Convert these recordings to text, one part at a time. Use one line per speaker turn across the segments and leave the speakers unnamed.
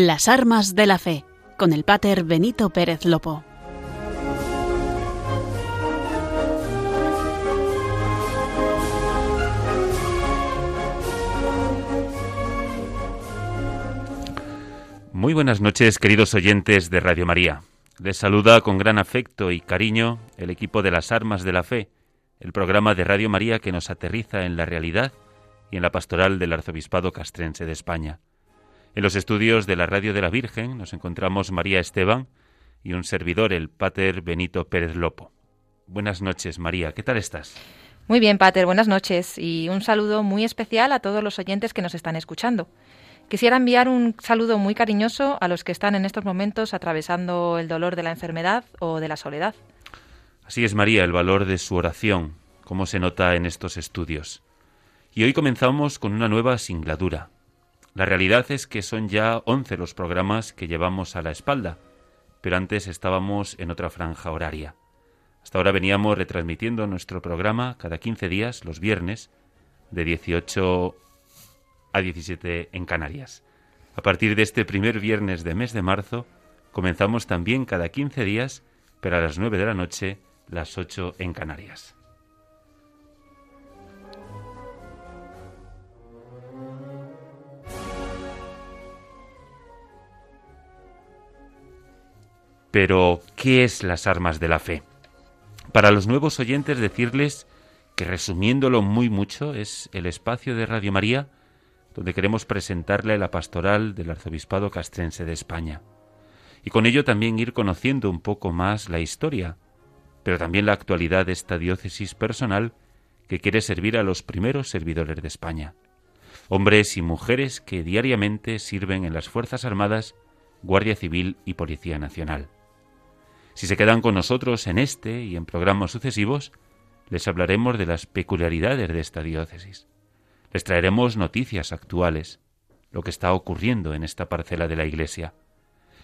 Las armas de la fe, con el pater Benito Pérez Lopo.
Muy buenas noches, queridos oyentes de Radio María. Les saluda con gran afecto y cariño el equipo de las Armas de la Fe, el programa de Radio María que nos aterriza en la realidad y en la pastoral del Arzobispado Castrense de España. En los estudios de la Radio de la Virgen nos encontramos María Esteban y un servidor, el Pater Benito Pérez Lopo. Buenas noches, María, ¿qué tal estás?
Muy bien, Pater, buenas noches y un saludo muy especial a todos los oyentes que nos están escuchando. Quisiera enviar un saludo muy cariñoso a los que están en estos momentos atravesando el dolor de la enfermedad o de la soledad.
Así es, María, el valor de su oración, como se nota en estos estudios. Y hoy comenzamos con una nueva singladura. La realidad es que son ya once los programas que llevamos a la espalda, pero antes estábamos en otra franja horaria. Hasta ahora veníamos retransmitiendo nuestro programa cada 15 días, los viernes, de 18 a 17 en Canarias. A partir de este primer viernes de mes de marzo, comenzamos también cada 15 días, pero a las 9 de la noche, las 8 en Canarias. Pero, ¿qué es las armas de la fe? Para los nuevos oyentes decirles que resumiéndolo muy mucho es el espacio de Radio María donde queremos presentarle la pastoral del Arzobispado Castrense de España. Y con ello también ir conociendo un poco más la historia, pero también la actualidad de esta diócesis personal que quiere servir a los primeros servidores de España. Hombres y mujeres que diariamente sirven en las Fuerzas Armadas, Guardia Civil y Policía Nacional. Si se quedan con nosotros en este y en programas sucesivos, les hablaremos de las peculiaridades de esta diócesis. Les traeremos noticias actuales, lo que está ocurriendo en esta parcela de la Iglesia.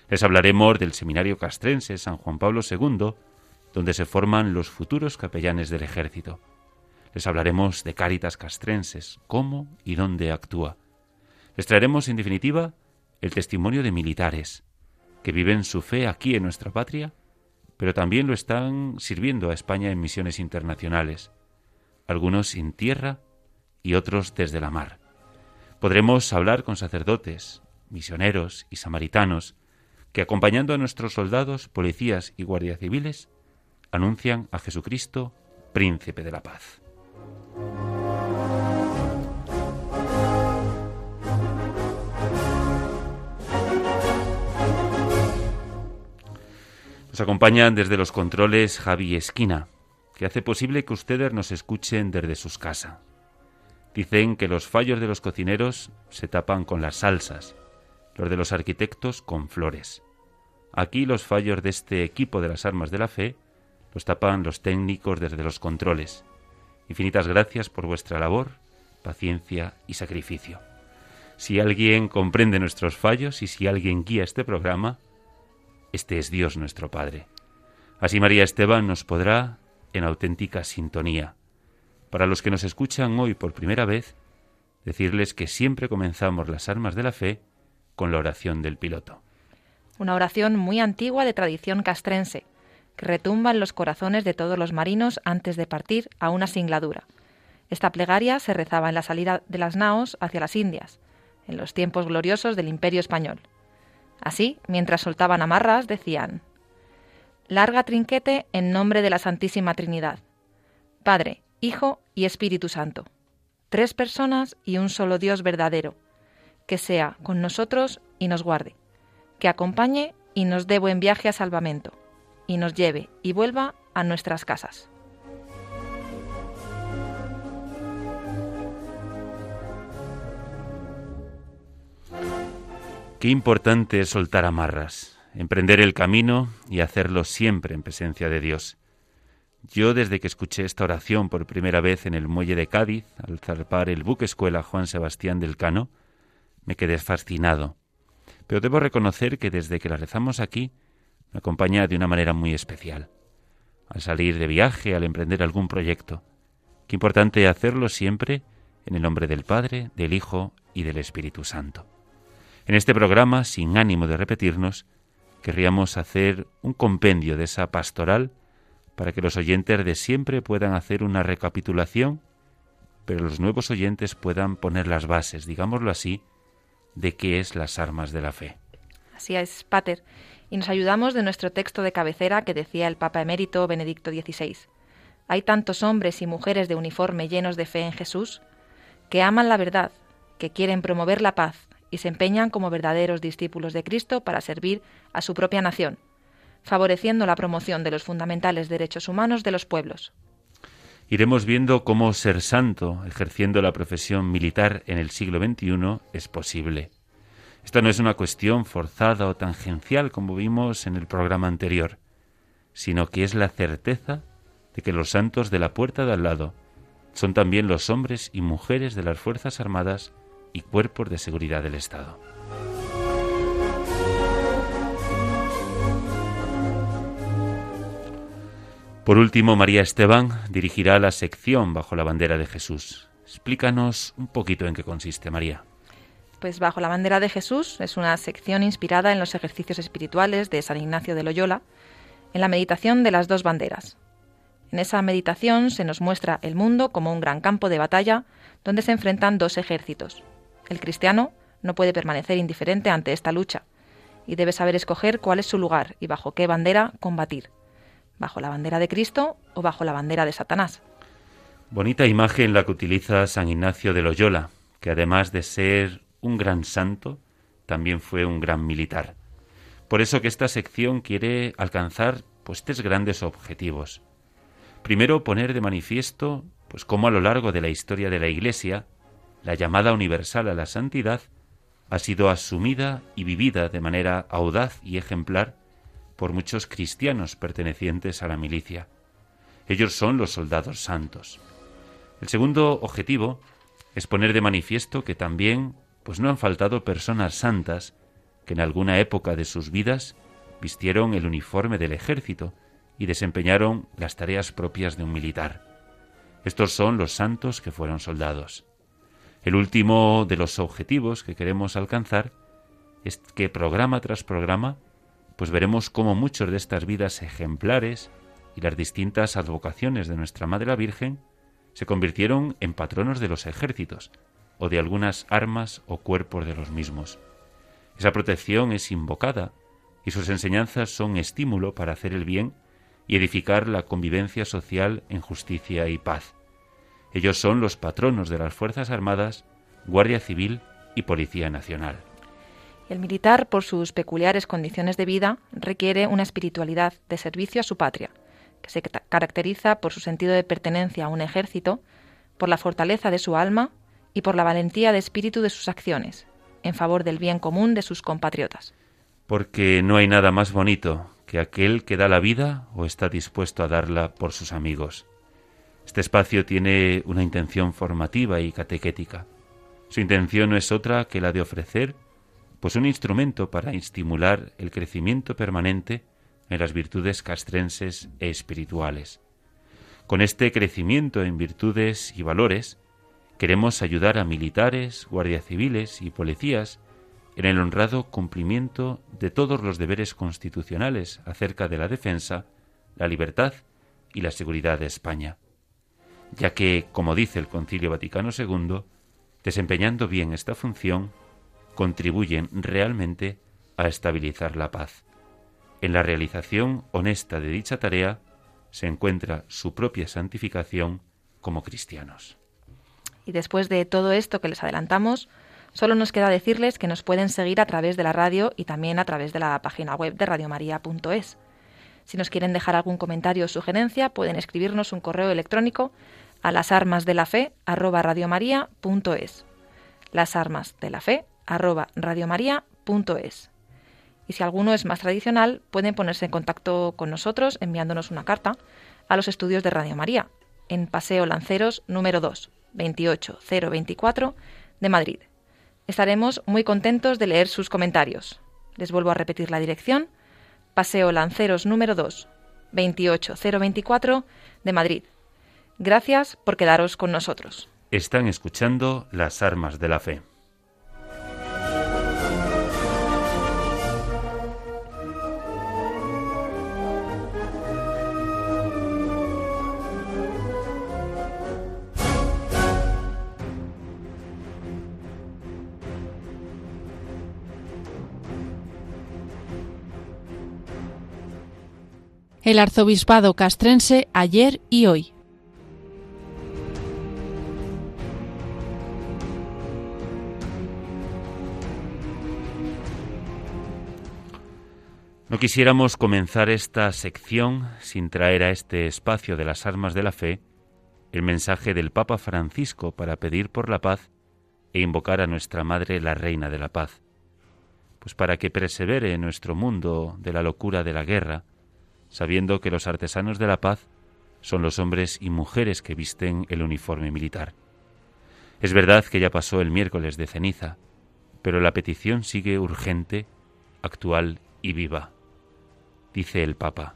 Les hablaremos del Seminario Castrense San Juan Pablo II, donde se forman los futuros capellanes del ejército. Les hablaremos de Cáritas Castrenses, cómo y dónde actúa. Les traeremos, en definitiva, el testimonio de militares que viven su fe aquí en nuestra patria, pero también lo están sirviendo a España en misiones internacionales, algunos sin tierra y otros desde la mar. Podremos hablar con sacerdotes, misioneros y samaritanos que, acompañando a nuestros soldados, policías y guardias civiles, anuncian a Jesucristo, príncipe de la paz. Nos acompañan desde los controles Javi Esquina, que hace posible que ustedes nos escuchen desde sus casas. Dicen que los fallos de los cocineros se tapan con las salsas, los de los arquitectos con flores. Aquí los fallos de este equipo de las armas de la fe los tapan los técnicos desde los controles. Infinitas gracias por vuestra labor, paciencia y sacrificio. Si alguien comprende nuestros fallos y si alguien guía este programa, este es Dios nuestro Padre. Así María Esteban nos podrá en auténtica sintonía para los que nos escuchan hoy por primera vez, decirles que siempre comenzamos las armas de la fe con la oración del piloto.
Una oración muy antigua de tradición castrense, que retumba en los corazones de todos los marinos antes de partir a una singladura. Esta plegaria se rezaba en la salida de las naos hacia las Indias, en los tiempos gloriosos del Imperio español. Así, mientras soltaban amarras, decían Larga trinquete en nombre de la Santísima Trinidad. Padre, Hijo y Espíritu Santo, tres personas y un solo Dios verdadero, que sea con nosotros y nos guarde, que acompañe y nos dé buen viaje a salvamento, y nos lleve y vuelva a nuestras casas.
Qué importante es soltar amarras, emprender el camino y hacerlo siempre en presencia de Dios. Yo desde que escuché esta oración por primera vez en el muelle de Cádiz, al zarpar el buque escuela Juan Sebastián del Cano, me quedé fascinado. Pero debo reconocer que desde que la rezamos aquí, me acompaña de una manera muy especial. Al salir de viaje, al emprender algún proyecto. Qué importante hacerlo siempre en el nombre del Padre, del Hijo y del Espíritu Santo. En este programa, sin ánimo de repetirnos, querríamos hacer un compendio de esa pastoral para que los oyentes de siempre puedan hacer una recapitulación, pero los nuevos oyentes puedan poner las bases, digámoslo así, de qué es las armas de la fe.
Así es, Pater, y nos ayudamos de nuestro texto de cabecera que decía el Papa emérito Benedicto XVI. Hay tantos hombres y mujeres de uniforme llenos de fe en Jesús que aman la verdad, que quieren promover la paz y se empeñan como verdaderos discípulos de Cristo para servir a su propia nación, favoreciendo la promoción de los fundamentales derechos humanos de los pueblos.
Iremos viendo cómo ser santo, ejerciendo la profesión militar en el siglo XXI, es posible. Esta no es una cuestión forzada o tangencial como vimos en el programa anterior, sino que es la certeza de que los santos de la puerta de al lado son también los hombres y mujeres de las Fuerzas Armadas y cuerpos de seguridad del Estado. Por último, María Esteban dirigirá la sección bajo la bandera de Jesús. Explícanos un poquito en qué consiste, María.
Pues bajo la bandera de Jesús es una sección inspirada en los ejercicios espirituales de San Ignacio de Loyola, en la meditación de las dos banderas. En esa meditación se nos muestra el mundo como un gran campo de batalla donde se enfrentan dos ejércitos, el cristiano no puede permanecer indiferente ante esta lucha y debe saber escoger cuál es su lugar y bajo qué bandera combatir, bajo la bandera de Cristo o bajo la bandera de Satanás.
Bonita imagen la que utiliza San Ignacio de Loyola, que además de ser un gran santo, también fue un gran militar. Por eso que esta sección quiere alcanzar pues tres grandes objetivos. Primero, poner de manifiesto pues cómo a lo largo de la historia de la Iglesia la llamada universal a la santidad ha sido asumida y vivida de manera audaz y ejemplar por muchos cristianos pertenecientes a la milicia. Ellos son los soldados santos. El segundo objetivo es poner de manifiesto que también pues no han faltado personas santas que en alguna época de sus vidas vistieron el uniforme del ejército y desempeñaron las tareas propias de un militar. Estos son los santos que fueron soldados. El último de los objetivos que queremos alcanzar es que programa tras programa, pues veremos cómo muchos de estas vidas ejemplares y las distintas advocaciones de nuestra Madre la Virgen se convirtieron en patronos de los ejércitos o de algunas armas o cuerpos de los mismos. Esa protección es invocada y sus enseñanzas son estímulo para hacer el bien y edificar la convivencia social en justicia y paz. Ellos son los patronos de las Fuerzas Armadas, Guardia Civil y Policía Nacional.
El militar, por sus peculiares condiciones de vida, requiere una espiritualidad de servicio a su patria, que se caracteriza por su sentido de pertenencia a un ejército, por la fortaleza de su alma y por la valentía de espíritu de sus acciones, en favor del bien común de sus compatriotas.
Porque no hay nada más bonito que aquel que da la vida o está dispuesto a darla por sus amigos. Este espacio tiene una intención formativa y catequética. Su intención no es otra que la de ofrecer pues un instrumento para estimular el crecimiento permanente en las virtudes castrenses e espirituales. Con este crecimiento en virtudes y valores, queremos ayudar a militares, guardias civiles y policías en el honrado cumplimiento de todos los deberes constitucionales acerca de la defensa, la libertad y la seguridad de España ya que, como dice el Concilio Vaticano II, desempeñando bien esta función, contribuyen realmente a estabilizar la paz. En la realización honesta de dicha tarea se encuentra su propia santificación como cristianos.
Y después de todo esto que les adelantamos, solo nos queda decirles que nos pueden seguir a través de la radio y también a través de la página web de radiomaria.es. Si nos quieren dejar algún comentario o sugerencia, pueden escribirnos un correo electrónico a las armas de la fe arroba radiomaria.es. Las armas de la fe radiomaria.es. Y si alguno es más tradicional, pueden ponerse en contacto con nosotros enviándonos una carta a los estudios de Radio María, en Paseo Lanceros número 2, 28024 de Madrid. Estaremos muy contentos de leer sus comentarios. Les vuelvo a repetir la dirección. Paseo Lanceros número 2, 28024 de Madrid. Gracias por quedaros con nosotros.
Están escuchando las armas de la fe.
El arzobispado castrense ayer y hoy.
No quisiéramos comenzar esta sección sin traer a este espacio de las armas de la fe el mensaje del Papa Francisco para pedir por la paz e invocar a nuestra Madre la Reina de la Paz, pues para que persevere en nuestro mundo de la locura de la guerra, sabiendo que los artesanos de la paz son los hombres y mujeres que visten el uniforme militar. Es verdad que ya pasó el miércoles de ceniza, pero la petición sigue urgente, actual y viva. Dice el Papa,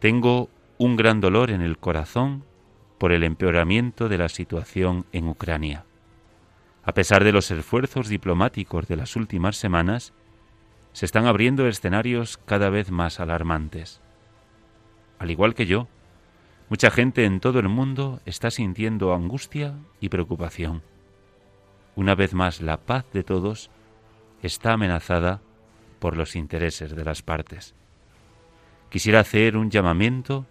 Tengo un gran dolor en el corazón por el empeoramiento de la situación en Ucrania. A pesar de los esfuerzos diplomáticos de las últimas semanas, se están abriendo escenarios cada vez más alarmantes. Al igual que yo, mucha gente en todo el mundo está sintiendo angustia y preocupación. Una vez más, la paz de todos está amenazada por los intereses de las partes. Quisiera hacer un llamamiento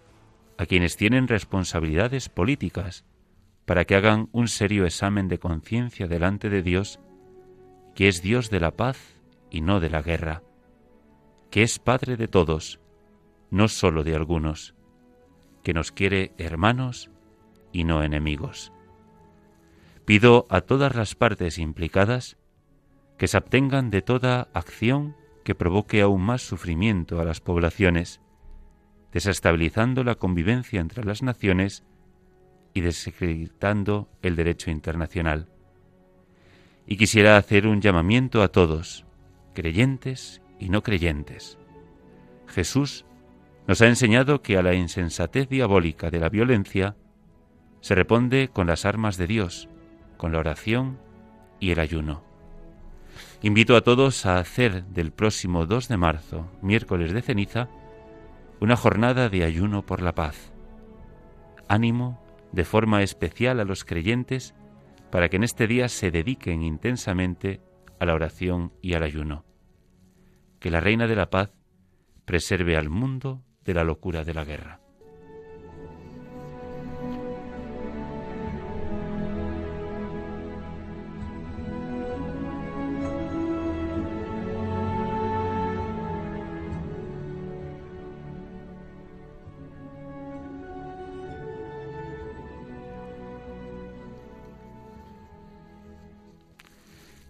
a quienes tienen responsabilidades políticas para que hagan un serio examen de conciencia delante de Dios, que es Dios de la paz y no de la guerra, que es Padre de todos, no sólo de algunos, que nos quiere hermanos y no enemigos. Pido a todas las partes implicadas que se abstengan de toda acción que provoque aún más sufrimiento a las poblaciones, desestabilizando la convivencia entre las naciones y desacreditando el derecho internacional. Y quisiera hacer un llamamiento a todos, creyentes y no creyentes. Jesús nos ha enseñado que a la insensatez diabólica de la violencia se responde con las armas de Dios, con la oración y el ayuno. Invito a todos a hacer del próximo 2 de marzo, miércoles de ceniza, una jornada de ayuno por la paz. Ánimo de forma especial a los creyentes para que en este día se dediquen intensamente a la oración y al ayuno. Que la Reina de la Paz preserve al mundo de la locura de la guerra.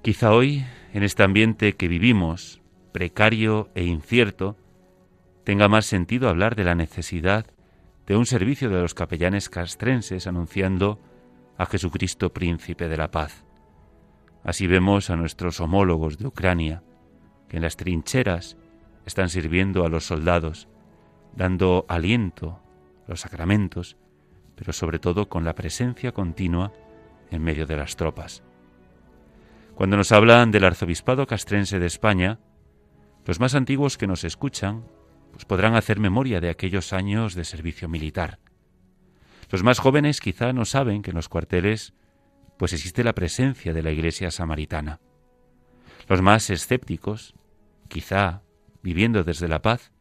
Quizá hoy, en este ambiente que vivimos, precario e incierto, tenga más sentido hablar de la necesidad de un servicio de los capellanes castrenses anunciando a Jesucristo Príncipe de la Paz. Así vemos a nuestros homólogos de Ucrania, que en las trincheras están sirviendo a los soldados, dando aliento, los sacramentos, pero sobre todo con la presencia continua en medio de las tropas. Cuando nos hablan del arzobispado castrense de España, los más antiguos que nos escuchan pues podrán hacer memoria de aquellos años de servicio militar. Los más jóvenes quizá no saben que en los cuarteles pues existe la presencia de la iglesia samaritana. Los más escépticos, quizá viviendo desde la paz,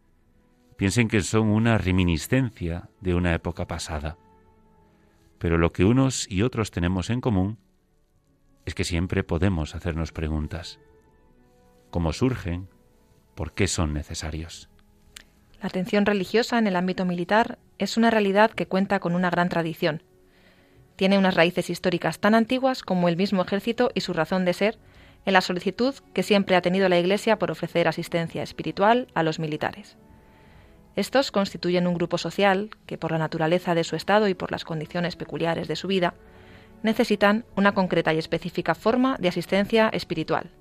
piensen que son una reminiscencia de una época pasada. Pero lo que unos y otros tenemos en común es que siempre podemos hacernos preguntas. ¿Cómo surgen? ¿Por qué son necesarios?
La atención religiosa en el ámbito militar es una realidad que cuenta con una gran tradición. Tiene unas raíces históricas tan antiguas como el mismo ejército y su razón de ser en la solicitud que siempre ha tenido la Iglesia por ofrecer asistencia espiritual a los militares. Estos constituyen un grupo social que, por la naturaleza de su estado y por las condiciones peculiares de su vida, necesitan una concreta y específica forma de asistencia espiritual.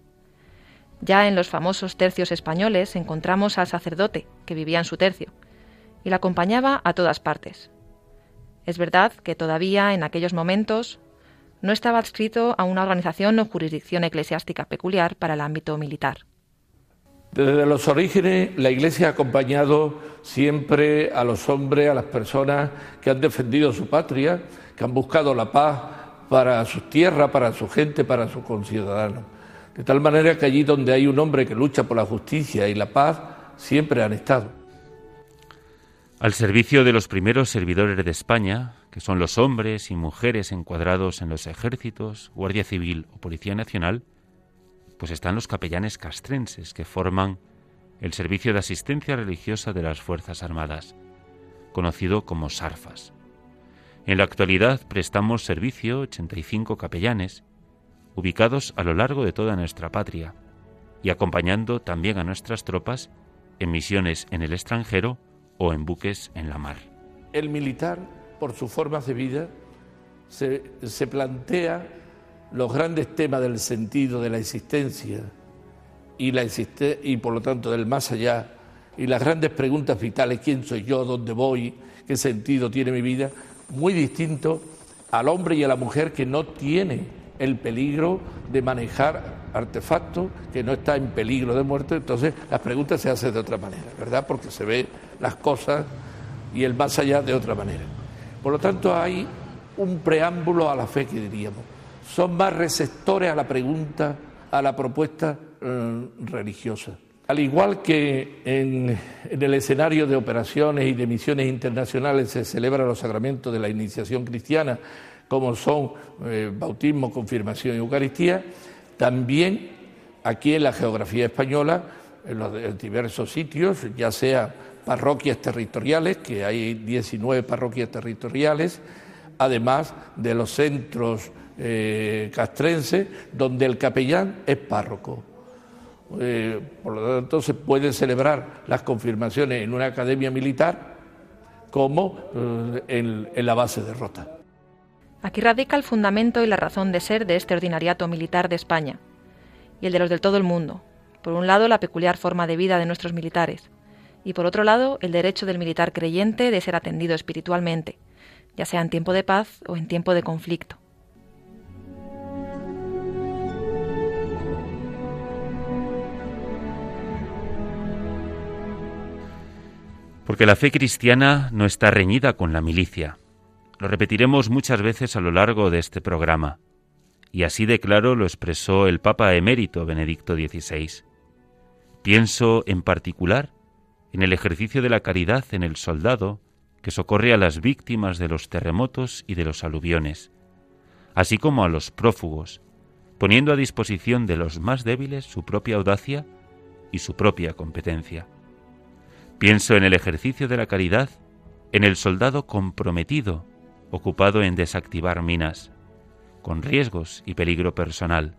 Ya en los famosos tercios españoles encontramos al sacerdote, que vivía en su tercio, y la acompañaba a todas partes. Es verdad que todavía en aquellos momentos no estaba adscrito a una organización o jurisdicción eclesiástica peculiar para el ámbito militar.
Desde los orígenes, la Iglesia ha acompañado siempre a los hombres, a las personas que han defendido su patria, que han buscado la paz para su tierra, para su gente, para sus conciudadanos. De tal manera que allí donde hay un hombre que lucha por la justicia y la paz, siempre han estado.
Al servicio de los primeros servidores de España, que son los hombres y mujeres encuadrados en los ejércitos, Guardia Civil o Policía Nacional, pues están los capellanes castrenses que forman el Servicio de Asistencia Religiosa de las Fuerzas Armadas, conocido como SARFAS. En la actualidad prestamos servicio 85 capellanes, ubicados a lo largo de toda nuestra patria, y acompañando también a nuestras tropas en misiones en el extranjero o en buques en la mar.
El militar, por su forma de vida, se, se plantea los grandes temas del sentido de la existencia y, la y por lo tanto del más allá y las grandes preguntas vitales, quién soy yo, dónde voy, qué sentido tiene mi vida, muy distinto al hombre y a la mujer que no tiene el peligro de manejar artefactos, que no está en peligro de muerte, entonces las preguntas se hacen de otra manera, ¿verdad? Porque se ve las cosas y el más allá de otra manera. Por lo tanto, hay un preámbulo a la fe que diríamos. Son más receptores a la pregunta, a la propuesta eh, religiosa. Al igual que en, el escenario de operaciones y de misiones internacionales se celebran los sacramentos de la iniciación cristiana, como son eh, bautismo, confirmación y Eucaristía, también aquí en la geografía española, en los diversos sitios, ya sea parroquias territoriales, que hay 19 parroquias territoriales, además de los centros eh, castrenses, donde el capellán es párroco. Eh, por lo tanto, se pueden celebrar las confirmaciones en una academia militar como eh, en, la base de Rota.
Aquí radica el fundamento y la razón de ser de este ordinariato militar de España y el de los del todo el mundo. Por un lado, la peculiar forma de vida de nuestros militares y por otro lado, el derecho del militar creyente de ser atendido espiritualmente, ya sea en tiempo de paz o en tiempo de conflicto.
Porque la fe cristiana no está reñida con la milicia. Lo repetiremos muchas veces a lo largo de este programa, y así de claro lo expresó el Papa emérito Benedicto XVI. Pienso en particular en el ejercicio de la caridad en el soldado que socorre a las víctimas de los terremotos y de los aluviones, así como a los prófugos, poniendo a disposición de los más débiles su propia audacia y su propia competencia. Pienso en el ejercicio de la caridad, en el soldado comprometido, ocupado en desactivar minas, con riesgos y peligro personal,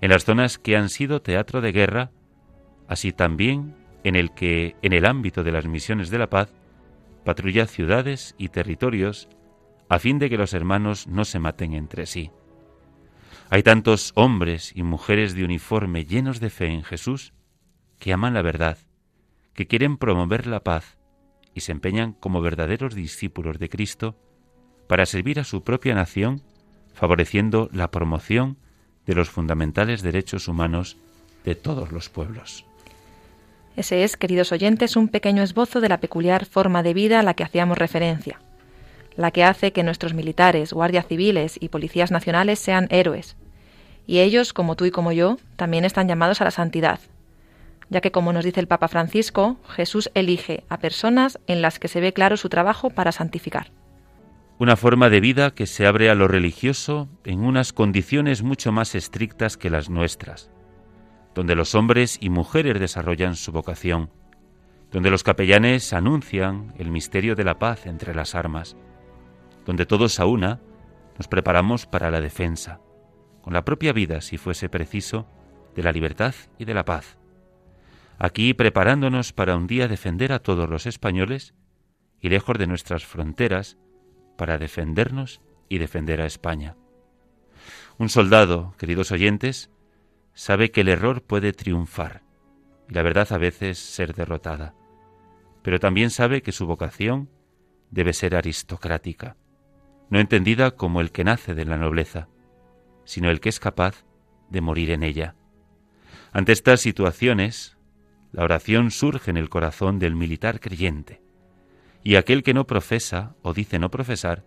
en las zonas que han sido teatro de guerra, así también en el que, en el ámbito de las misiones de la paz, patrulla ciudades y territorios a fin de que los hermanos no se maten entre sí. Hay tantos hombres y mujeres de uniforme llenos de fe en Jesús que aman la verdad que quieren promover la paz y se empeñan como verdaderos discípulos de Cristo para servir a su propia nación, favoreciendo la promoción de los fundamentales derechos humanos de todos los pueblos.
Ese es, queridos oyentes, un pequeño esbozo de la peculiar forma de vida a la que hacíamos referencia, la que hace que nuestros militares, guardias civiles y policías nacionales sean héroes. Y ellos, como tú y como yo, también están llamados a la santidad, ya que como nos dice el Papa Francisco, Jesús elige a personas en las que se ve claro su trabajo para santificar.
Una forma de vida que se abre a lo religioso en unas condiciones mucho más estrictas que las nuestras, donde los hombres y mujeres desarrollan su vocación, donde los capellanes anuncian el misterio de la paz entre las armas, donde todos a una nos preparamos para la defensa, con la propia vida, si fuese preciso, de la libertad y de la paz aquí preparándonos para un día defender a todos los españoles y lejos de nuestras fronteras para defendernos y defender a España. Un soldado, queridos oyentes, sabe que el error puede triunfar y la verdad a veces ser derrotada, pero también sabe que su vocación debe ser aristocrática, no entendida como el que nace de la nobleza, sino el que es capaz de morir en ella. Ante estas situaciones, la oración surge en el corazón del militar creyente, y aquel que no profesa o dice no profesar,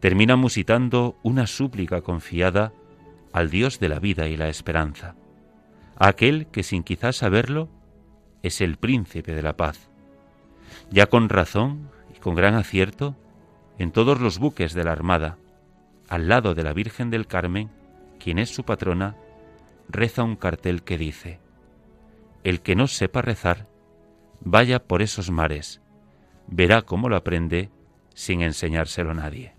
termina musitando una súplica confiada al Dios de la vida y la esperanza, aquel que sin quizás saberlo es el príncipe de la paz, Ya con razón y con gran acierto, en todos los buques de la Armada, al lado de la Virgen del Carmen, quien es su patrona, reza un cartel que dice, El que no sepa rezar, vaya por esos mares, verá cómo lo aprende sin enseñárselo a nadie.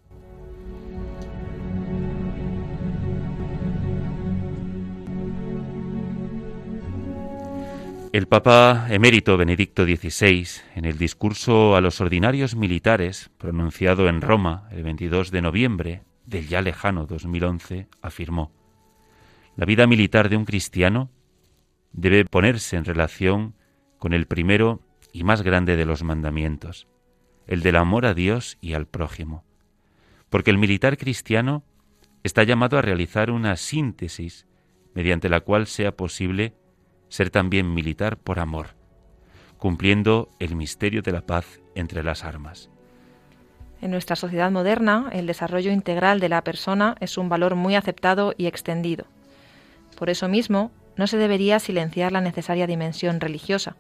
El Papa emérito Benedicto XVI, en el discurso a los ordinarios militares pronunciado en Roma el 22 de noviembre del ya lejano 2011, afirmó, La vida militar de un cristiano debe ponerse en relación con el primero y más grande de los mandamientos, el del amor a Dios y al prójimo. Porque el militar cristiano está llamado a realizar una síntesis mediante la cual sea posible ser también militar por amor, cumpliendo el misterio de la paz entre las armas.
En nuestra sociedad moderna, el desarrollo integral de la persona es un valor muy aceptado y extendido. Por eso mismo, no se debería silenciar la necesaria dimensión religiosa,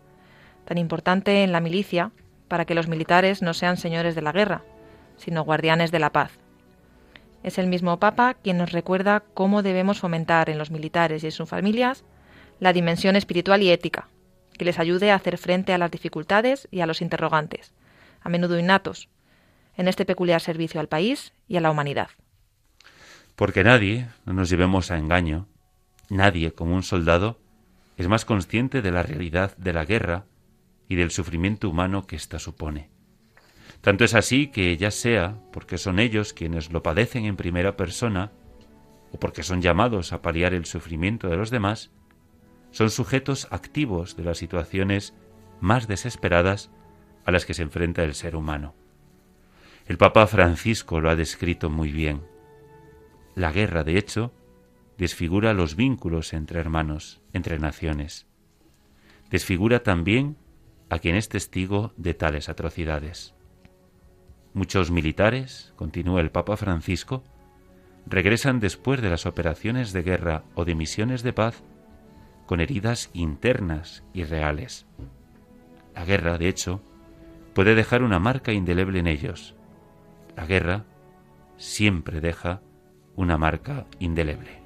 tan importante en la milicia para que los militares no sean señores de la guerra, sino guardianes de la paz. Es el mismo Papa quien nos recuerda cómo debemos fomentar en los militares y en sus familias la dimensión espiritual y ética, que les ayude a hacer frente a las dificultades y a los interrogantes, a menudo innatos, en este peculiar servicio al país y a la humanidad.
Porque nadie, no nos llevemos a engaño, nadie como un soldado es más consciente de la realidad de la guerra y del sufrimiento humano que ésta supone. Tanto es así que ya sea porque son ellos quienes lo padecen en primera persona, o porque son llamados a paliar el sufrimiento de los demás, son sujetos activos de las situaciones más desesperadas a las que se enfrenta el ser humano. El Papa Francisco lo ha descrito muy bien. La guerra, de hecho, desfigura los vínculos entre hermanos, entre naciones. Desfigura también a quien es testigo de tales atrocidades. Muchos militares, continúa el Papa Francisco, regresan después de las operaciones de guerra o de misiones de paz con heridas internas y reales. La guerra, de hecho, puede dejar una marca indeleble en ellos. La guerra siempre deja una marca indeleble.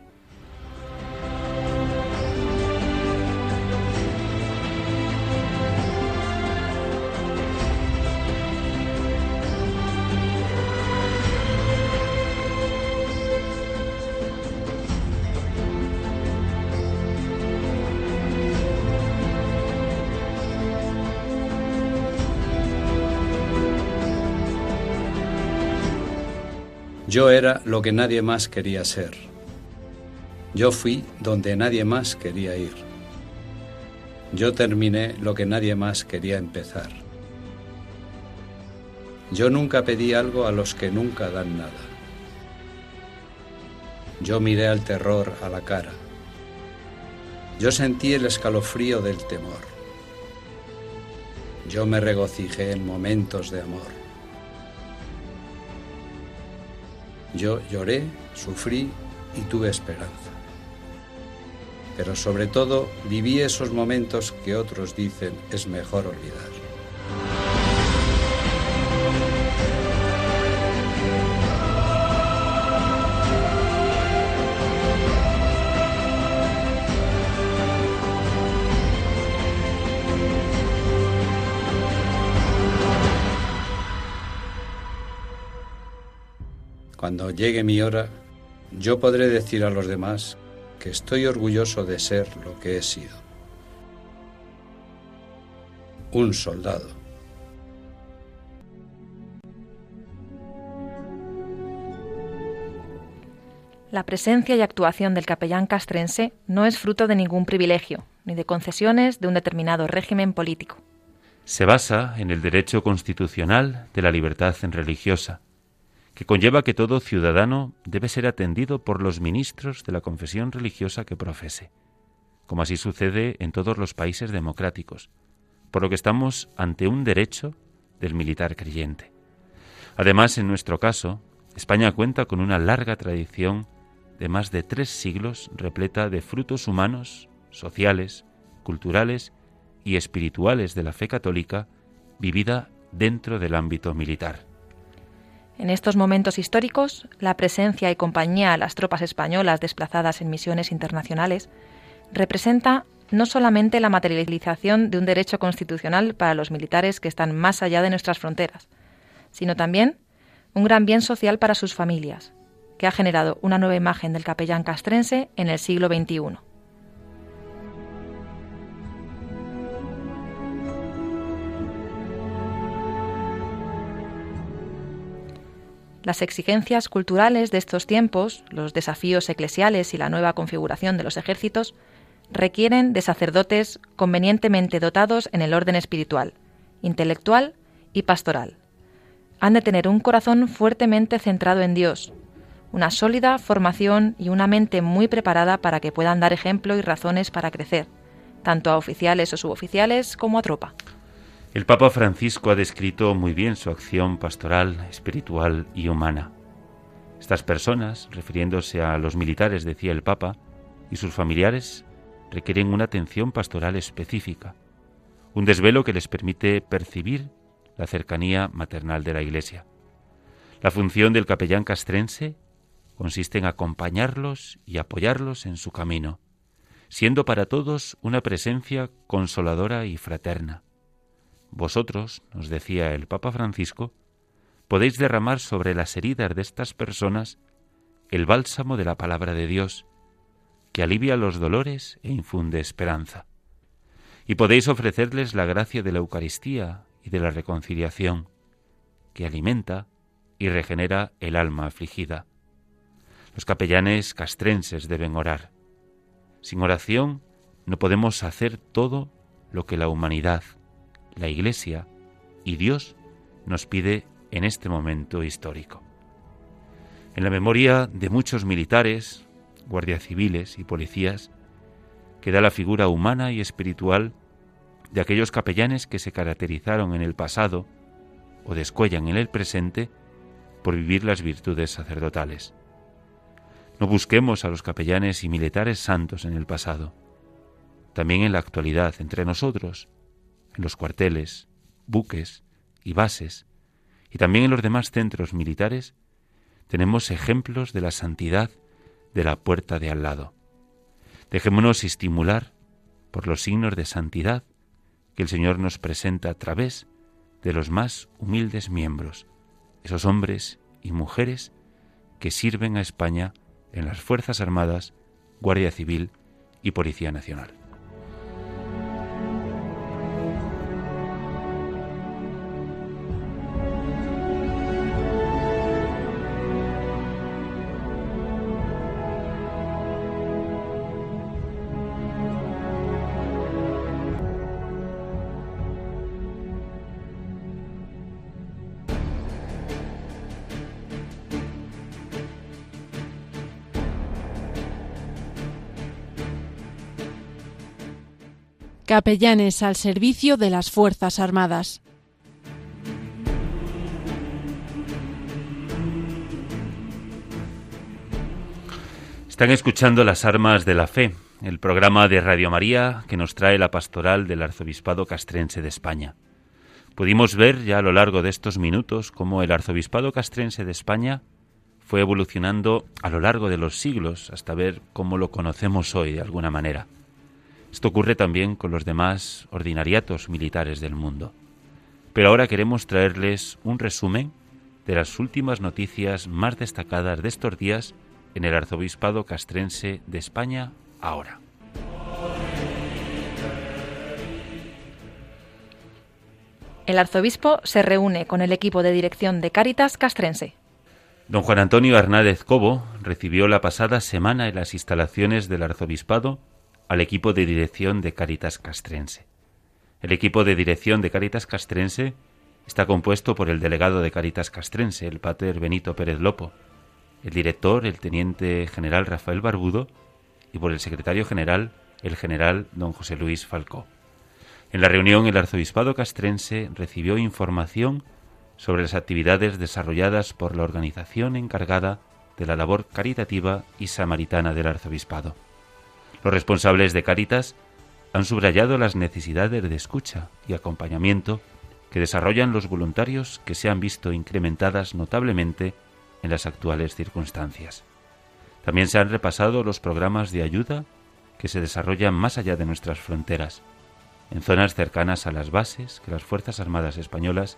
Yo era lo que nadie más quería ser. Yo fui donde nadie más quería ir. Yo terminé lo que nadie más quería empezar. Yo nunca pedí algo a los que nunca dan nada. Yo miré al terror a la cara. Yo sentí el escalofrío del temor. Yo me regocijé en momentos de amor. Yo lloré, sufrí y tuve esperanza. Pero sobre todo viví esos momentos que otros dicen es mejor olvidar. Cuando llegue mi hora, yo podré decir a los demás que estoy orgulloso de ser lo que he sido. Un soldado.
La presencia y actuación del capellán castrense no es fruto de ningún privilegio, ni de concesiones de un determinado régimen político.
Se basa en el derecho constitucional de la libertad religiosa, que conlleva que todo ciudadano debe ser atendido por los ministros de la confesión religiosa que profese, como así sucede en todos los países democráticos, por lo que estamos ante un derecho del militar creyente. Además, en nuestro caso, España cuenta con una larga tradición de más de tres siglos repleta de frutos humanos, sociales, culturales y espirituales de la fe católica vivida dentro del ámbito militar.
En estos momentos históricos, la presencia y compañía a las tropas españolas desplazadas en misiones internacionales representa no solamente la materialización de un derecho constitucional para los militares que están más allá de nuestras fronteras, sino también un gran bien social para sus familias, que ha generado una nueva imagen del capellán castrense en el siglo XXI. Las exigencias culturales de estos tiempos, los desafíos eclesiales y la nueva configuración de los ejércitos requieren de sacerdotes convenientemente dotados en el orden espiritual, intelectual y pastoral. Han de tener un corazón fuertemente centrado en Dios, una sólida formación y una mente muy preparada para que puedan dar ejemplo y razones para crecer, tanto a oficiales o suboficiales como a tropa.
El Papa Francisco ha descrito muy bien su acción pastoral, espiritual y humana. Estas personas, refiriéndose a los militares, decía el Papa, y sus familiares, requieren una atención pastoral específica, un desvelo que les permite percibir la cercanía maternal de la Iglesia. La función del capellán castrense consiste en acompañarlos y apoyarlos en su camino, siendo para todos una presencia consoladora y fraterna. Vosotros, nos decía el Papa Francisco, podéis derramar sobre las heridas de estas personas el bálsamo de la palabra de Dios, que alivia los dolores e infunde esperanza. Y podéis ofrecerles la gracia de la Eucaristía y de la reconciliación, que alimenta y regenera el alma afligida. Los capellanes castrenses deben orar. Sin oración no podemos hacer todo lo que la humanidad, la Iglesia y Dios nos pide en este momento histórico. En la memoria de muchos militares, guardias civiles y policías, queda la figura humana y espiritual de aquellos capellanes que se caracterizaron en el pasado o descuellan en el presente por vivir las virtudes sacerdotales. No busquemos a los capellanes y militares santos en el pasado. También en la actualidad, entre nosotros, en los cuarteles, buques y bases, y también en los demás centros militares, tenemos ejemplos de la santidad de la puerta de al lado. Dejémonos estimular por los signos de santidad que el Señor nos presenta a través de los más humildes miembros, esos hombres y mujeres que sirven a España en las Fuerzas Armadas, Guardia Civil y Policía Nacional.
Capellanes al servicio de las Fuerzas Armadas.
Están escuchando las armas de la fe, el programa de Radio María que nos trae la pastoral del Arzobispado Castrense de España. Pudimos ver ya a lo largo de estos minutos cómo el Arzobispado Castrense de España fue evolucionando a lo largo de los siglos hasta ver cómo lo conocemos hoy de alguna manera. Esto ocurre también con los demás ordinariatos militares del mundo. Pero ahora queremos traerles un resumen de las últimas noticias más destacadas de estos días en el Arzobispado Castrense de España ahora.
El arzobispo se reúne con el equipo de dirección de Cáritas Castrense.
Don Juan Antonio Hernández Cobo recibió la pasada semana en las instalaciones del arzobispado al equipo de dirección de Caritas Castrense. El equipo de dirección de Caritas Castrense está compuesto por el delegado de Caritas Castrense, el pater Benito Pérez Lopo, el director, el teniente general Rafael Barbudo, y por el secretario general, el general don José Luis Falcó. En la reunión, el arzobispado castrense recibió información sobre las actividades desarrolladas por la organización encargada de la labor caritativa y samaritana del arzobispado. Los responsables de Caritas han subrayado las necesidades de escucha y acompañamiento que desarrollan los voluntarios que se han visto incrementadas notablemente en las actuales circunstancias. También se han repasado los programas de ayuda que se desarrollan más allá de nuestras fronteras, en zonas cercanas a las bases que las Fuerzas Armadas españolas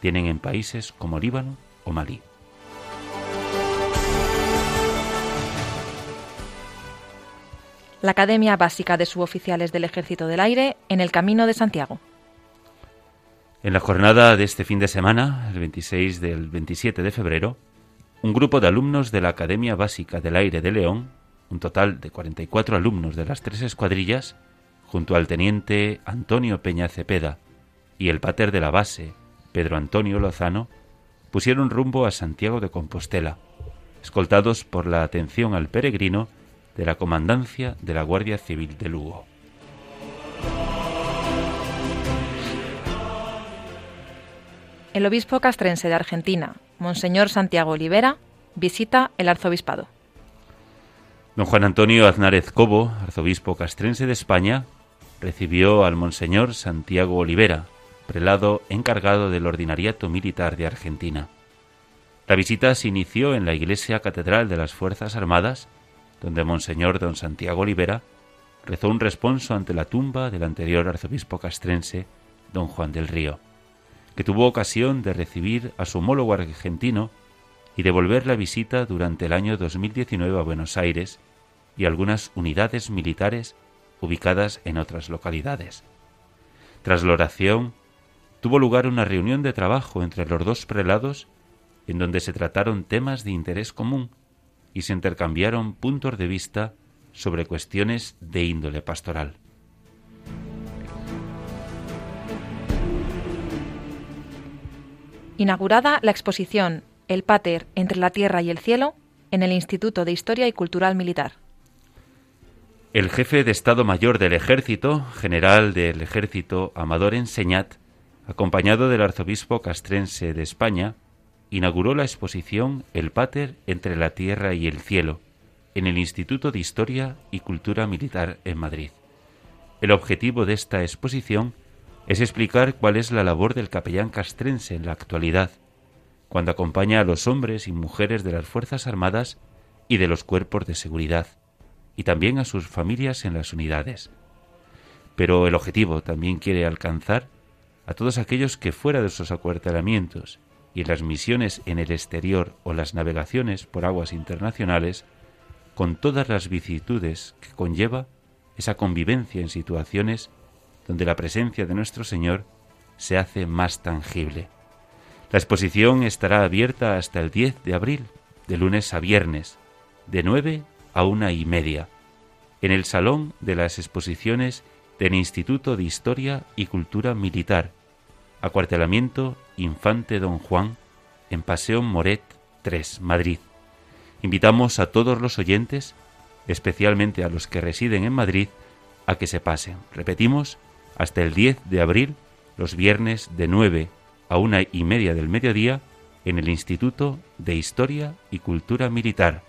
tienen en países como Líbano o Malí.
La Academia Básica de Suboficiales del Ejército del Aire en el Camino de Santiago.
En la jornada de este fin de semana, el 26 del 27 de febrero, un grupo de alumnos de la Academia Básica del Aire de León, un total de 44 alumnos de las tres escuadrillas, junto al teniente Antonio Peña Cepeda y el pater de la base, Pedro Antonio Lozano, pusieron rumbo a Santiago de Compostela, escoltados por la atención al peregrino de la Comandancia de la Guardia Civil de Lugo.
El obispo castrense de Argentina, Monseñor Santiago Olivera, visita el arzobispado.
Don Juan Antonio Aznárez Cobo, arzobispo castrense de España, recibió al Monseñor Santiago Olivera, prelado encargado del Ordinariato Militar de Argentina. La visita se inició en la Iglesia Catedral de las Fuerzas Armadas, donde Monseñor Don Santiago Olivera rezó un responso ante la tumba del anterior arzobispo castrense, Don Juan del Río que tuvo ocasión de recibir a su homólogo argentino y devolver la visita durante el año 2019 a Buenos Aires y algunas unidades militares ubicadas en otras localidades. Tras la oración, tuvo lugar una reunión de trabajo entre los dos prelados en donde se trataron temas de interés común y se intercambiaron puntos de vista sobre cuestiones de índole pastoral.
Inaugurada la exposición El Pater entre la Tierra y el Cielo en el Instituto de Historia y Cultural Militar.
El jefe de Estado Mayor del Ejército, general del Ejército Amador Enseñat, acompañado del arzobispo castrense de España, inauguró la exposición El Pater entre la Tierra y el Cielo en el Instituto de Historia y Cultura Militar en Madrid. El objetivo de esta exposición es explicar cuál es la labor del capellán castrense en la actualidad, cuando acompaña a los hombres y mujeres de las Fuerzas Armadas y de los cuerpos de seguridad, y también a sus familias en las unidades. Pero el objetivo también quiere alcanzar a todos aquellos que fuera de sus acuartelamientos y las misiones en el exterior o las navegaciones por aguas internacionales, con todas las vicisitudes que conlleva esa convivencia en situaciones donde la presencia de nuestro Señor se hace más tangible. La exposición estará abierta hasta el 10 de abril, de lunes a viernes, de 9 a una y media, en el Salón de las Exposiciones del Instituto de Historia y Cultura Militar, acuartelamiento Infante Don Juan, en Paseo Moret 3, Madrid. Invitamos a todos los oyentes, especialmente a los que residen en Madrid, a que se pasen. Repetimos, hasta el 10 de abril, los viernes de 9 a una y media del mediodía, en el Instituto de Historia y Cultura Militar,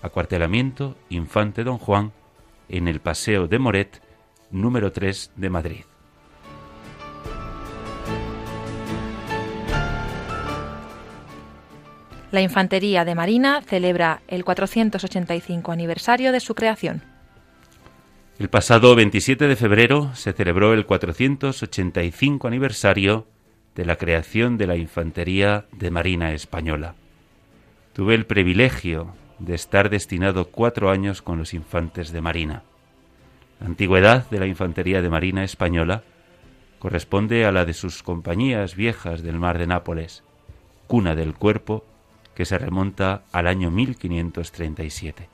acuartelamiento Infante Don Juan, en el Paseo de Moret, número 3 de Madrid.
La Infantería de Marina celebra el 485 aniversario de su creación.
El pasado 27 de febrero se celebró el 485 aniversario de la creación de la Infantería de Marina Española. Tuve el privilegio de estar destinado cuatro años con los infantes de Marina. La antigüedad de la Infantería de Marina Española corresponde a la de sus compañías viejas del mar de Nápoles, cuna del cuerpo que se remonta al año 1537.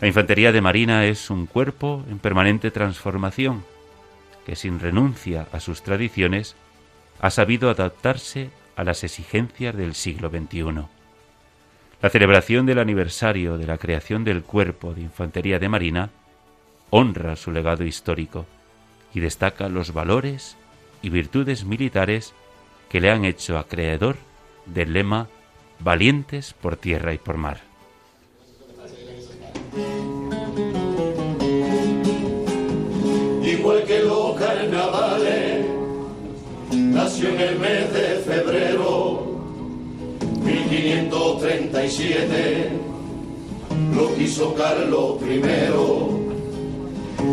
La infantería de marina es un cuerpo en permanente transformación que sin renuncia a sus tradiciones ha sabido adaptarse a las exigencias del siglo XXI. La celebración del aniversario de la creación del cuerpo de infantería de marina honra su legado histórico y destaca los valores y virtudes militares que le han hecho acreedor del lema Valientes por tierra y por mar.
Igual que los carnavales, nació en el mes de febrero 1537, lo quiso Carlos I.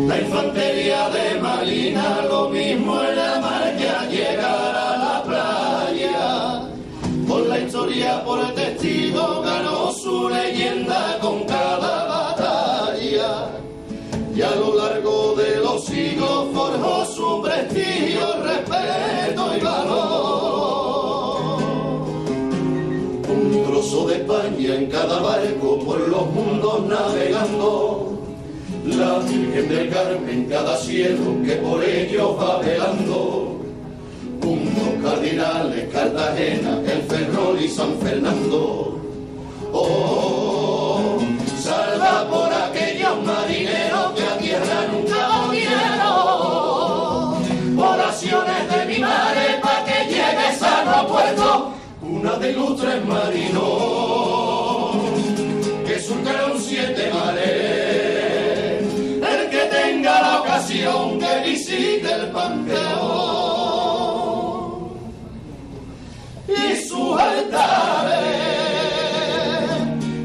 La infantería de Marina, lo mismo en la marcha llegar historia, por el testigo, ganó su leyenda con cada batalla. Y a lo largo de los siglos forjó su prestigio, respeto y valor. Un trozo de España en cada barco por los mundos navegando la Virgen del Carmen, cada cielo que por ellos va velando. Puntos cardinales, Cartagena, el Ferrol y San Fernando.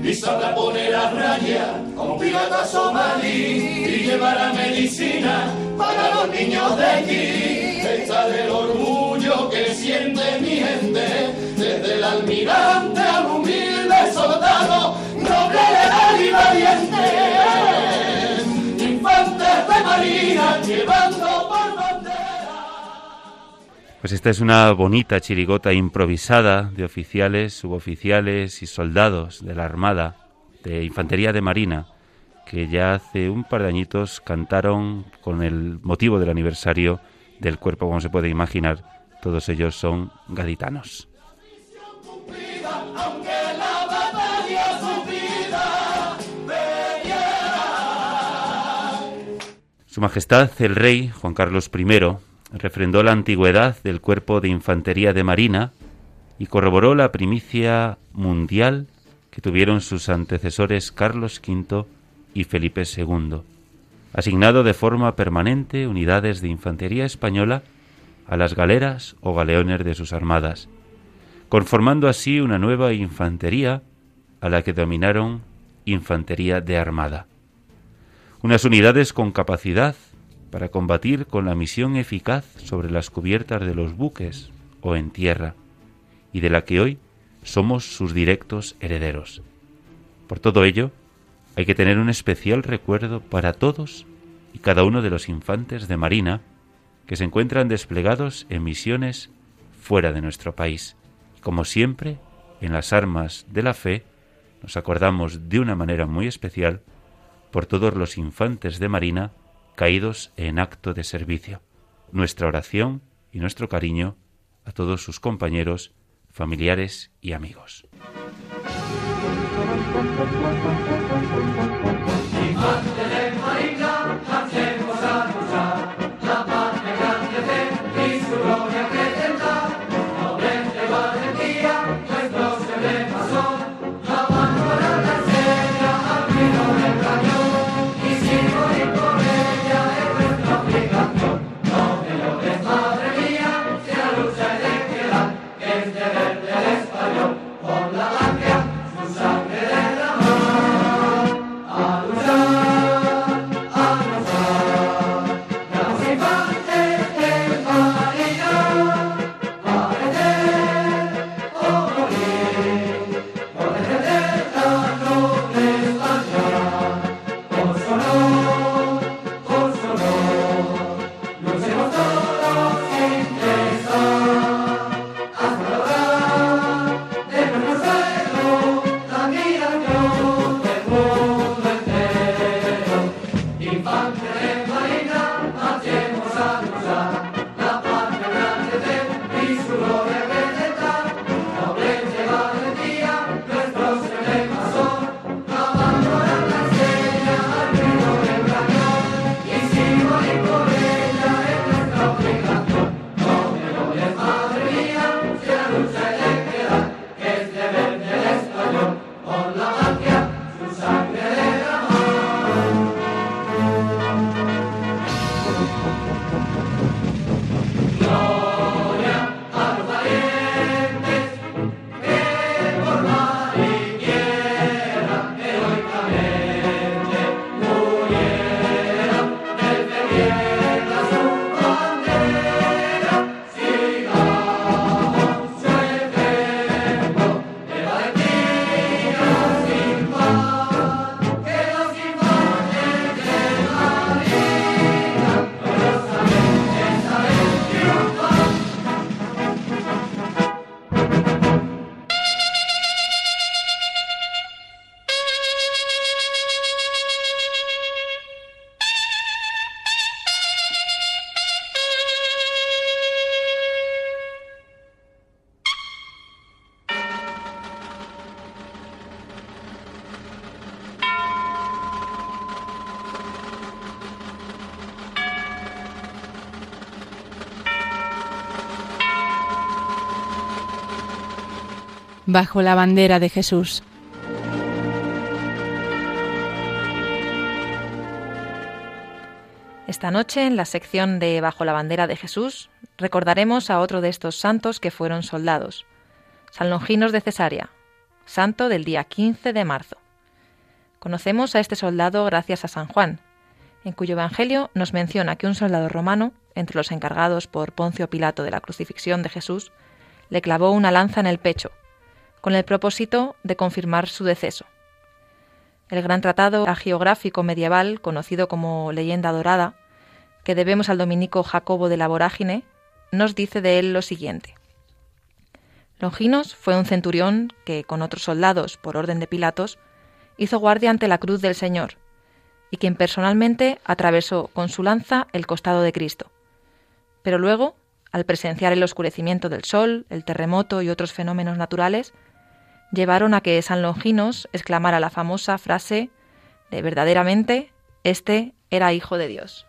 Y sabrá poner a raya con pirata somalí y llevar a medicina para los niños de aquí. Esta del orgullo que siente mi gente, desde el almirante al humilde soldado, noble, leal y valiente. Infantes de marina llevando
Pues esta es una bonita chirigota improvisada de oficiales, suboficiales y soldados de la Armada, de Infantería de Marina, que ya hace un par de añitos cantaron con el motivo del aniversario del cuerpo, como se puede imaginar. Todos ellos son gaditanos. Su Majestad el Rey Juan Carlos I refrendó la antigüedad del cuerpo de infantería de marina y corroboró la primicia mundial que tuvieron sus antecesores Carlos V y Felipe II, asignado de forma permanente unidades de infantería española a las galeras o galeones de sus armadas, conformando así una nueva infantería a la que dominaron infantería de armada. Unas unidades con capacidad para combatir con la misión eficaz sobre las cubiertas de los buques o en tierra, y de la que hoy somos sus directos herederos. Por todo ello, hay que tener un especial recuerdo para todos y cada uno de los infantes de Marina que se encuentran desplegados en misiones fuera de nuestro país. Como siempre, en las armas de la fe, nos acordamos de una manera muy especial por todos los infantes de Marina caídos en acto de servicio. Nuestra oración y nuestro cariño a todos sus compañeros, familiares y amigos.
Bajo la bandera de Jesús.
Esta noche, en la sección de Bajo la bandera de Jesús, recordaremos a otro de estos santos que fueron soldados, San Longinos de Cesarea, santo del día 15 de marzo. Conocemos a este soldado gracias a San Juan, en cuyo Evangelio nos menciona que un soldado romano, entre los encargados por Poncio Pilato de la crucifixión de Jesús, le clavó una lanza en el pecho, con el propósito de confirmar su deceso. El gran tratado agiográfico medieval, conocido como Leyenda Dorada, que debemos al dominico Jacobo de la Vorágine, nos dice de él lo siguiente. Longinos fue un centurión que, con otros soldados, por orden de Pilatos, hizo guardia ante la cruz del Señor, y quien personalmente atravesó con su lanza el costado de Cristo. Pero luego, al presenciar el oscurecimiento del sol, el terremoto y otros fenómenos naturales, llevaron a que San Longinos exclamara la famosa frase de verdaderamente, este era hijo de Dios.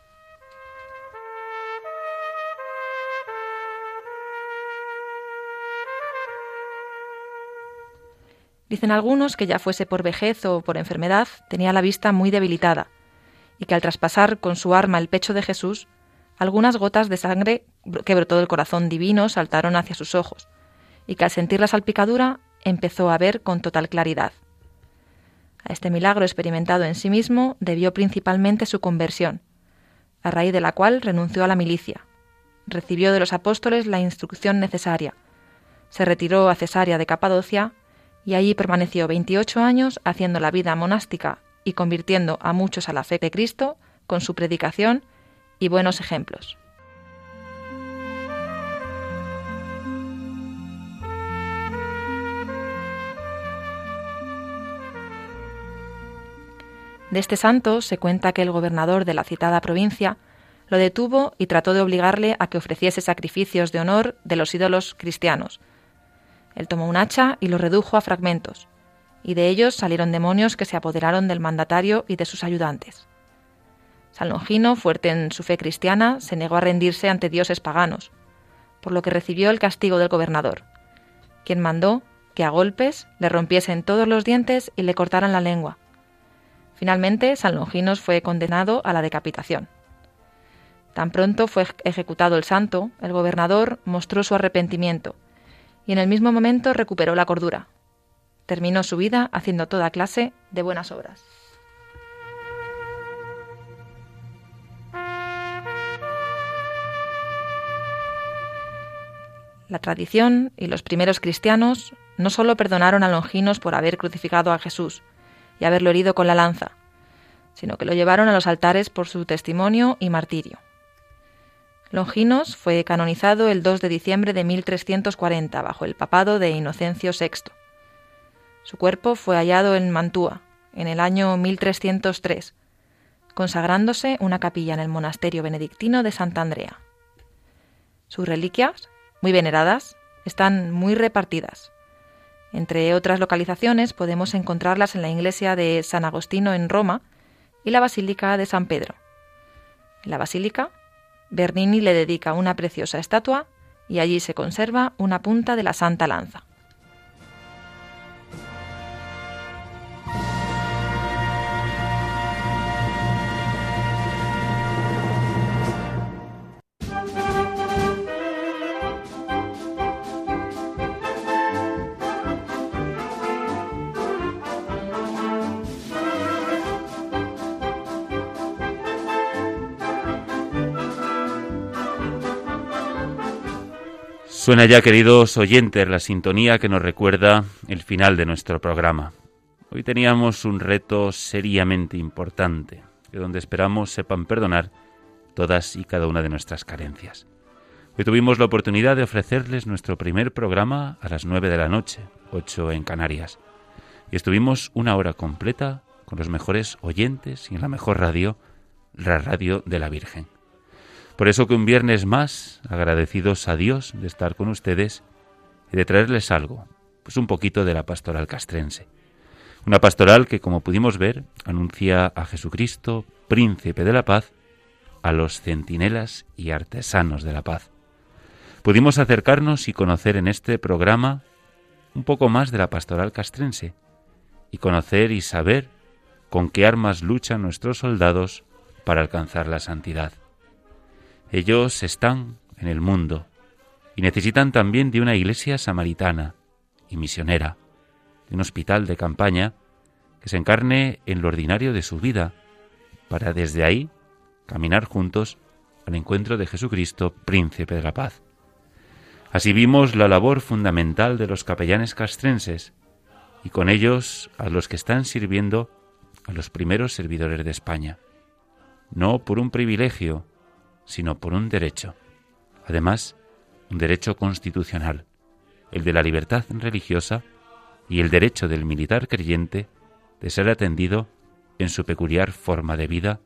Dicen algunos que ya fuese por vejez o por enfermedad, tenía la vista muy debilitada, y que al traspasar con su arma el pecho de Jesús, algunas gotas de sangre que brotó del corazón divino saltaron hacia sus ojos, y que al sentir la salpicadura empezó a ver con total claridad. A este milagro experimentado en sí mismo debió principalmente su conversión, a raíz de la cual renunció a la milicia, recibió de los apóstoles la instrucción necesaria, se retiró a Cesarea de Capadocia y allí permaneció 28 años haciendo la vida monástica y convirtiendo a muchos a la fe de Cristo con su predicación y buenos ejemplos. De este santo se cuenta que el gobernador de la citada provincia lo detuvo y trató de obligarle a que ofreciese sacrificios de honor de los ídolos cristianos. Él tomó un hacha y lo redujo a fragmentos, y de ellos salieron demonios que se apoderaron del mandatario y de sus ayudantes. San Longino, fuerte en su fe cristiana, se negó a rendirse ante dioses paganos, por lo que recibió el castigo del gobernador, quien mandó que a golpes le rompiesen todos los dientes y le cortaran la lengua, Finalmente, San Longinos fue condenado a la decapitación. Tan pronto fue ejecutado el santo, el gobernador mostró su arrepentimiento y en el mismo momento recuperó la cordura. Terminó su vida haciendo toda clase de buenas obras. La tradición y los primeros cristianos no solo perdonaron a Longinos por haber crucificado a Jesús, y haberlo herido con la lanza, sino que lo llevaron a los altares por su testimonio y martirio. Longinos fue canonizado el 2 de diciembre de 1340 bajo el papado de Inocencio VI. Su cuerpo fue hallado en Mantua en el año 1303, consagrándose una capilla en el monasterio benedictino de Santa Andrea. Sus reliquias, muy veneradas, están muy repartidas. Entre otras localizaciones podemos encontrarlas en la iglesia de San Agostino en Roma y la Basílica de San Pedro. En la basílica, Bernini le dedica una preciosa estatua y allí se conserva una punta de la Santa Lanza.
Suena ya, queridos oyentes, la sintonía que nos recuerda el final de nuestro programa. Hoy teníamos un reto seriamente importante, de donde esperamos sepan perdonar todas y cada una de nuestras carencias. Hoy tuvimos la oportunidad de ofrecerles nuestro primer programa a las nueve de la noche, ocho en Canarias, y estuvimos una hora completa con los mejores oyentes y en la mejor radio, la radio de la Virgen. Por eso que un viernes más, agradecidos a Dios de estar con ustedes y de traerles algo, pues un poquito de la pastoral castrense. Una pastoral que, como pudimos ver, anuncia a Jesucristo, príncipe de la paz, a los centinelas y artesanos de la paz. Pudimos acercarnos y conocer en este programa un poco más de la pastoral castrense y conocer y saber con qué armas luchan nuestros soldados para alcanzar la santidad. Ellos están en el mundo y necesitan también de una iglesia samaritana y misionera, de un hospital de campaña que se encarne en lo ordinario de su vida, para desde ahí caminar juntos al encuentro de Jesucristo, príncipe de la paz. Así vimos la labor fundamental de los capellanes castrenses y con ellos a los que están sirviendo a los primeros servidores de España, no por un privilegio, sino por un derecho. Además, un derecho constitucional, el de la libertad religiosa y el derecho del militar creyente de ser atendido en su peculiar forma de vida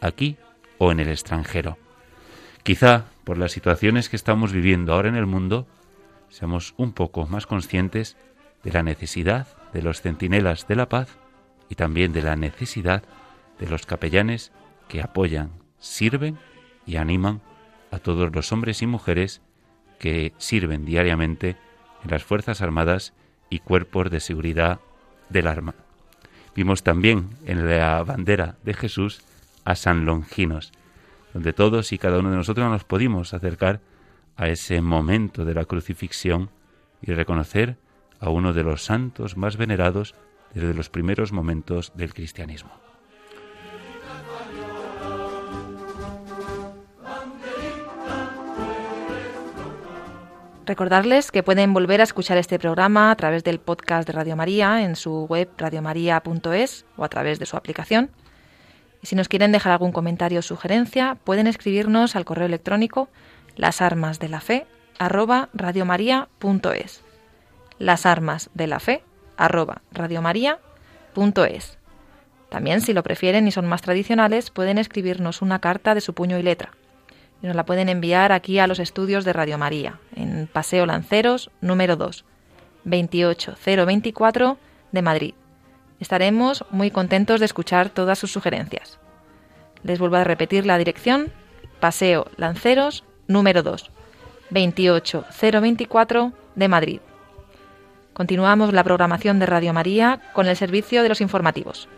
aquí o en el extranjero. Quizá por las situaciones que estamos viviendo ahora en el mundo, seamos un poco más conscientes de la necesidad de los centinelas de la paz y también de la necesidad de los capellanes que apoyan, sirven y animan a todos los hombres y mujeres que sirven diariamente en las Fuerzas Armadas y cuerpos de seguridad del arma. Vimos también en la bandera de Jesús a San Longinos, donde todos y cada uno de nosotros nos pudimos acercar a ese momento de la crucifixión y reconocer a uno de los santos más venerados desde los primeros momentos del cristianismo.
Recordarles que pueden volver a escuchar este programa a través del podcast de Radio María en su web radiomaria.es o a través de su aplicación. Y si nos quieren dejar algún comentario o sugerencia, pueden escribirnos al correo electrónico las armas de la fe arroba arroba. También, si lo prefieren y son más tradicionales, pueden escribirnos una carta de su puño y letra y nos la pueden enviar aquí a los estudios de Radio María, en Paseo Lanceros, número 2, 28024 de Madrid. Estaremos muy contentos de escuchar todas sus sugerencias. Les vuelvo a repetir la dirección, Paseo Lanceros, número 2, 28024 de Madrid. Continuamos la programación de Radio María con el servicio de los informativos.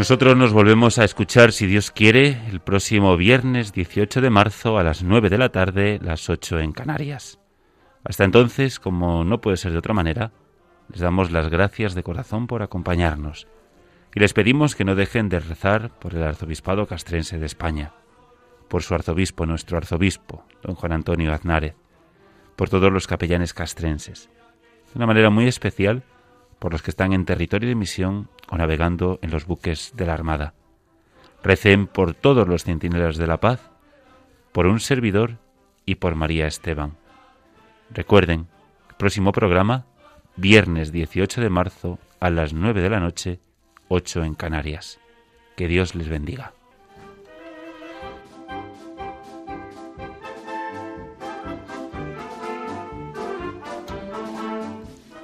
Nosotros nos volvemos a escuchar, si Dios quiere, el próximo viernes 18 de marzo a las 9 de la tarde, las 8 en Canarias. Hasta entonces, como no puede ser de otra manera, les damos las gracias de corazón por acompañarnos y les pedimos que no dejen de rezar por el arzobispado castrense de España, por su arzobispo, nuestro arzobispo, don Juan Antonio Aznárez, por todos los capellanes castrenses, de una manera muy especial por los que están en territorio de misión o navegando en los buques de la Armada. Recen por todos los centinelas de la paz, por un servidor y por María Esteban. Recuerden, próximo programa, viernes 18 de marzo a las 9 de la noche, 8 en Canarias. Que Dios les bendiga.